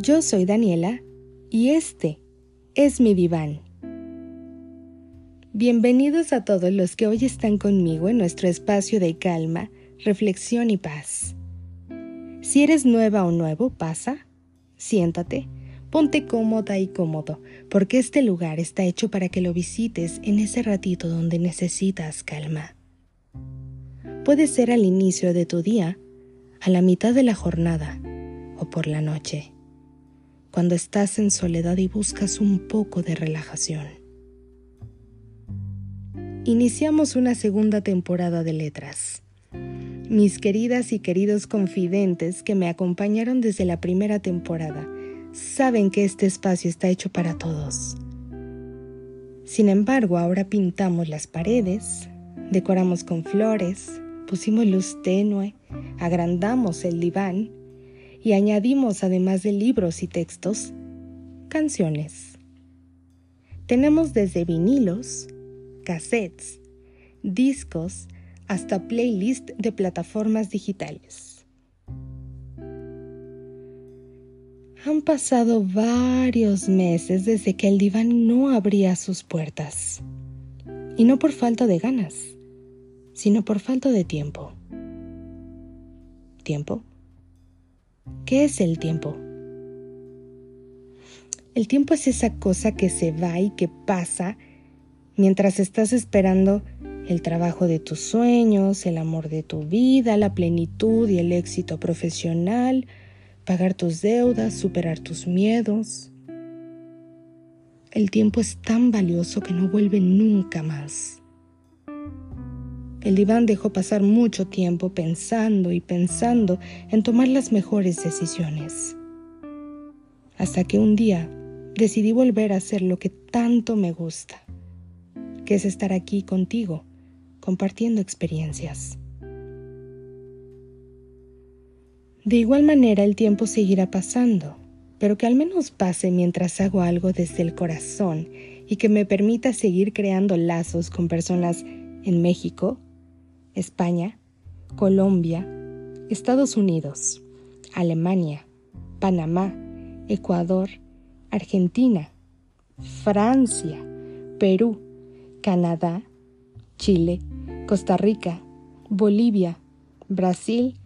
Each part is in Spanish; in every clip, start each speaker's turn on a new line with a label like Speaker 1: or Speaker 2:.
Speaker 1: Yo soy Daniela y este es mi diván. Bienvenidos a todos los que hoy están conmigo en nuestro espacio de calma, reflexión y paz. Si eres nueva o nuevo, pasa, siéntate, ponte cómoda y cómodo, porque este lugar está hecho para que lo visites en ese ratito donde necesitas calma. Puede ser al inicio de tu día, a la mitad de la jornada o por la noche cuando estás en soledad y buscas un poco de relajación. Iniciamos una segunda temporada de letras. Mis queridas y queridos confidentes que me acompañaron desde la primera temporada saben que este espacio está hecho para todos. Sin embargo, ahora pintamos las paredes, decoramos con flores, pusimos luz tenue, agrandamos el diván y añadimos, además de libros y textos, canciones. Tenemos desde vinilos, cassettes, discos, hasta playlist de plataformas digitales. Han pasado varios meses desde que el diván no abría sus puertas. Y no por falta de ganas, sino por falta de tiempo. ¿Tiempo? ¿Qué es el tiempo? El tiempo es esa cosa que se va y que pasa mientras estás esperando el trabajo de tus sueños, el amor de tu vida, la plenitud y el éxito profesional, pagar tus deudas, superar tus miedos. El tiempo es tan valioso que no vuelve nunca más. El diván dejó pasar mucho tiempo pensando y pensando en tomar las mejores decisiones. Hasta que un día decidí volver a hacer lo que tanto me gusta, que es estar aquí contigo, compartiendo experiencias. De igual manera el tiempo seguirá pasando, pero que al menos pase mientras hago algo desde el corazón y que me permita seguir creando lazos con personas en México, España, Colombia, Estados Unidos, Alemania, Panamá, Ecuador, Argentina, Francia, Perú, Canadá, Chile, Costa Rica, Bolivia, Brasil,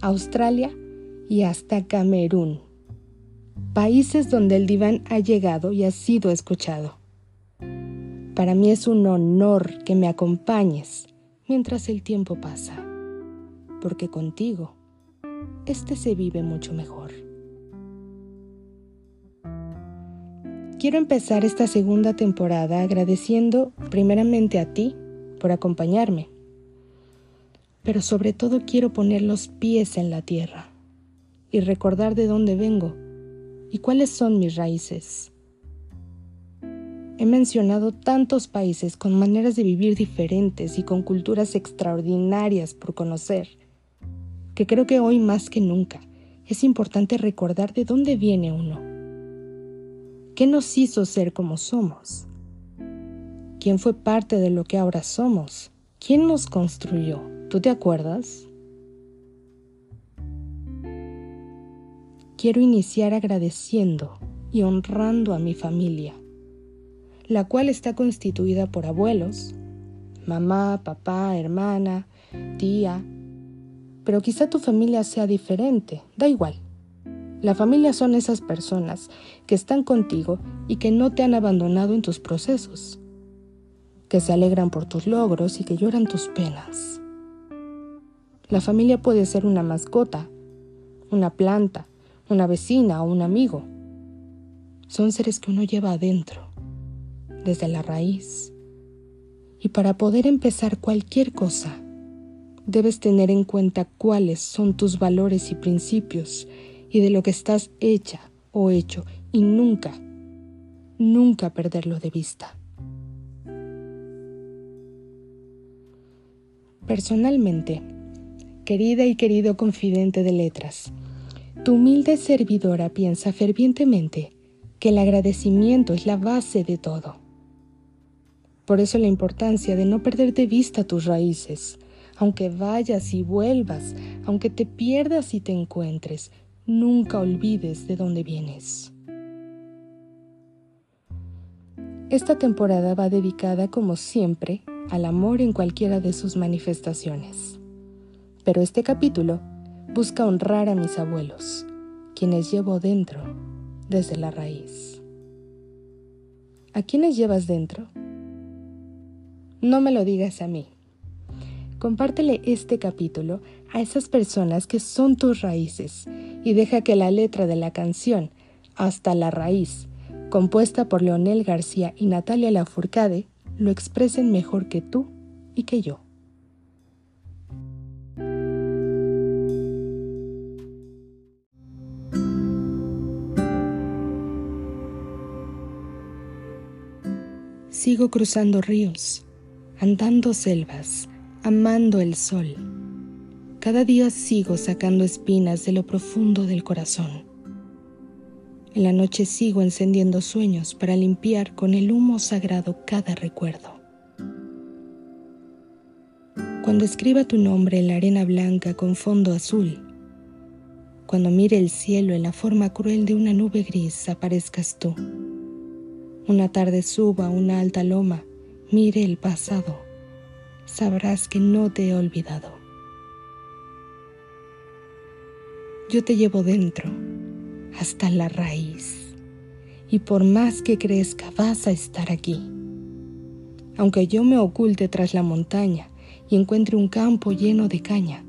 Speaker 1: Australia y hasta Camerún. Países donde el diván ha llegado y ha sido escuchado. Para mí es un honor que me acompañes mientras el tiempo pasa, porque contigo este se vive mucho mejor. Quiero empezar esta segunda temporada agradeciendo primeramente a ti por acompañarme, pero sobre todo quiero poner los pies en la tierra y recordar de dónde vengo y cuáles son mis raíces. He mencionado tantos países con maneras de vivir diferentes y con culturas extraordinarias por conocer, que creo que hoy más que nunca es importante recordar de dónde viene uno. ¿Qué nos hizo ser como somos? ¿Quién fue parte de lo que ahora somos? ¿Quién nos construyó? ¿Tú te acuerdas? Quiero iniciar agradeciendo y honrando a mi familia la cual está constituida por abuelos, mamá, papá, hermana, tía. Pero quizá tu familia sea diferente, da igual. La familia son esas personas que están contigo y que no te han abandonado en tus procesos, que se alegran por tus logros y que lloran tus penas. La familia puede ser una mascota, una planta, una vecina o un amigo. Son seres que uno lleva adentro desde la raíz. Y para poder empezar cualquier cosa, debes tener en cuenta cuáles son tus valores y principios y de lo que estás hecha o hecho y nunca, nunca perderlo de vista. Personalmente, querida y querido confidente de letras, tu humilde servidora piensa fervientemente que el agradecimiento es la base de todo. Por eso la importancia de no perder de vista tus raíces. Aunque vayas y vuelvas, aunque te pierdas y te encuentres, nunca olvides de dónde vienes. Esta temporada va dedicada, como siempre, al amor en cualquiera de sus manifestaciones. Pero este capítulo busca honrar a mis abuelos, quienes llevo dentro desde la raíz. ¿A quiénes llevas dentro? No me lo digas a mí. Compártele este capítulo a esas personas que son tus raíces y deja que la letra de la canción Hasta la raíz, compuesta por Leonel García y Natalia Lafourcade, lo expresen mejor que tú y que yo. Sigo cruzando ríos, andando selvas, amando el sol. Cada día sigo sacando espinas de lo profundo del corazón. En la noche sigo encendiendo sueños para limpiar con el humo sagrado cada recuerdo. Cuando escriba tu nombre en la arena blanca con fondo azul, cuando mire el cielo en la forma cruel de una nube gris, aparezcas tú. Una tarde suba a una alta loma, mire el pasado, sabrás que no te he olvidado. Yo te llevo dentro hasta la raíz. Y por más que crezca, vas a estar aquí. Aunque yo me oculte tras la montaña y encuentre un campo lleno de caña,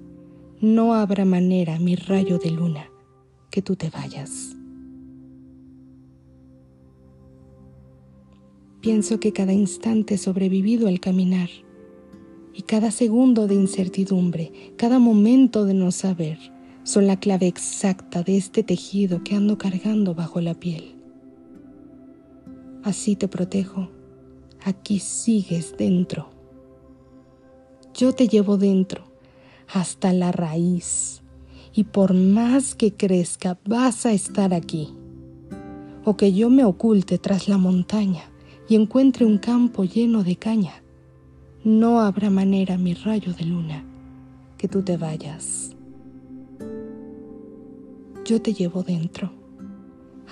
Speaker 1: no habrá manera, mi rayo de luna, que tú te vayas. Pienso que cada instante sobrevivido al caminar y cada segundo de incertidumbre, cada momento de no saber, son la clave exacta de este tejido que ando cargando bajo la piel. Así te protejo, aquí sigues dentro. Yo te llevo dentro, hasta la raíz, y por más que crezca vas a estar aquí. O que yo me oculte tras la montaña y encuentre un campo lleno de caña, no habrá manera, mi rayo de luna, que tú te vayas yo te llevo dentro,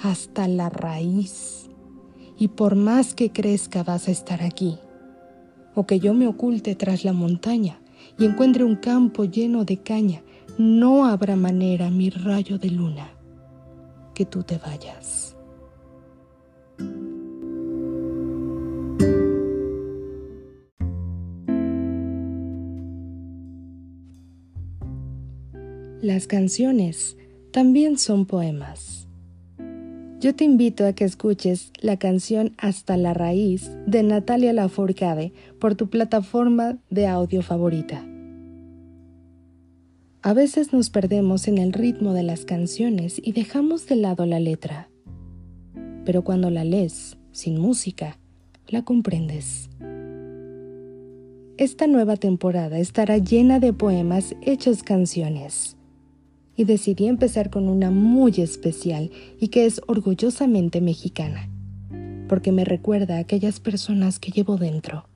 Speaker 1: hasta la raíz. Y por más que crezca vas a estar aquí. O que yo me oculte tras la montaña y encuentre un campo lleno de caña, no habrá manera, mi rayo de luna, que tú te vayas. Las canciones también son poemas. Yo te invito a que escuches la canción Hasta la raíz de Natalia Lafourcade por tu plataforma de audio favorita. A veces nos perdemos en el ritmo de las canciones y dejamos de lado la letra. Pero cuando la lees, sin música, la comprendes. Esta nueva temporada estará llena de poemas hechos canciones y decidí empezar con una muy especial y que es orgullosamente mexicana, porque me recuerda a aquellas personas que llevo dentro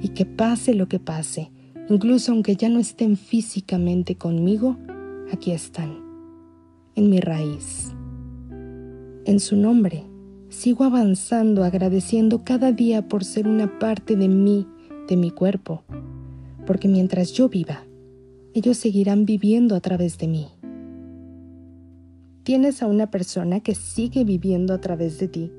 Speaker 1: y que pase lo que pase, incluso aunque ya no estén físicamente conmigo, aquí están, en mi raíz. En su nombre, sigo avanzando agradeciendo cada día por ser una parte de mí, de mi cuerpo, porque mientras yo viva, ellos seguirán viviendo a través de mí tienes a una persona que sigue viviendo a través de ti.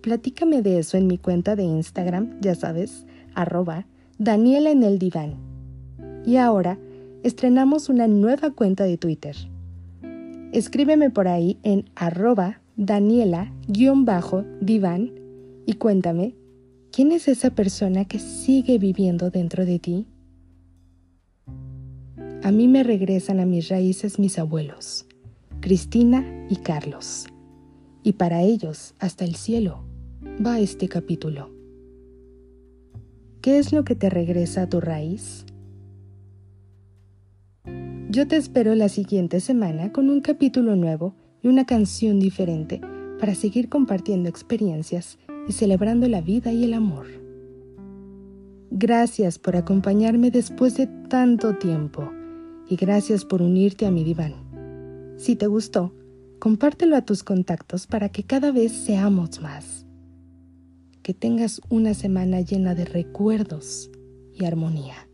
Speaker 1: Platícame de eso en mi cuenta de Instagram, ya sabes, arroba Daniela en el diván. Y ahora estrenamos una nueva cuenta de Twitter. Escríbeme por ahí en arroba Daniela-diván y cuéntame, ¿quién es esa persona que sigue viviendo dentro de ti? A mí me regresan a mis raíces mis abuelos Cristina y Carlos. Y para ellos, hasta el cielo, va este capítulo. ¿Qué es lo que te regresa a tu raíz? Yo te espero la siguiente semana con un capítulo nuevo y una canción diferente para seguir compartiendo experiencias y celebrando la vida y el amor. Gracias por acompañarme después de tanto tiempo y gracias por unirte a mi diván Si te gustó, compártelo a tus contactos para que cada vez seamos más. Que tengas una semana llena de recuerdos y armonía.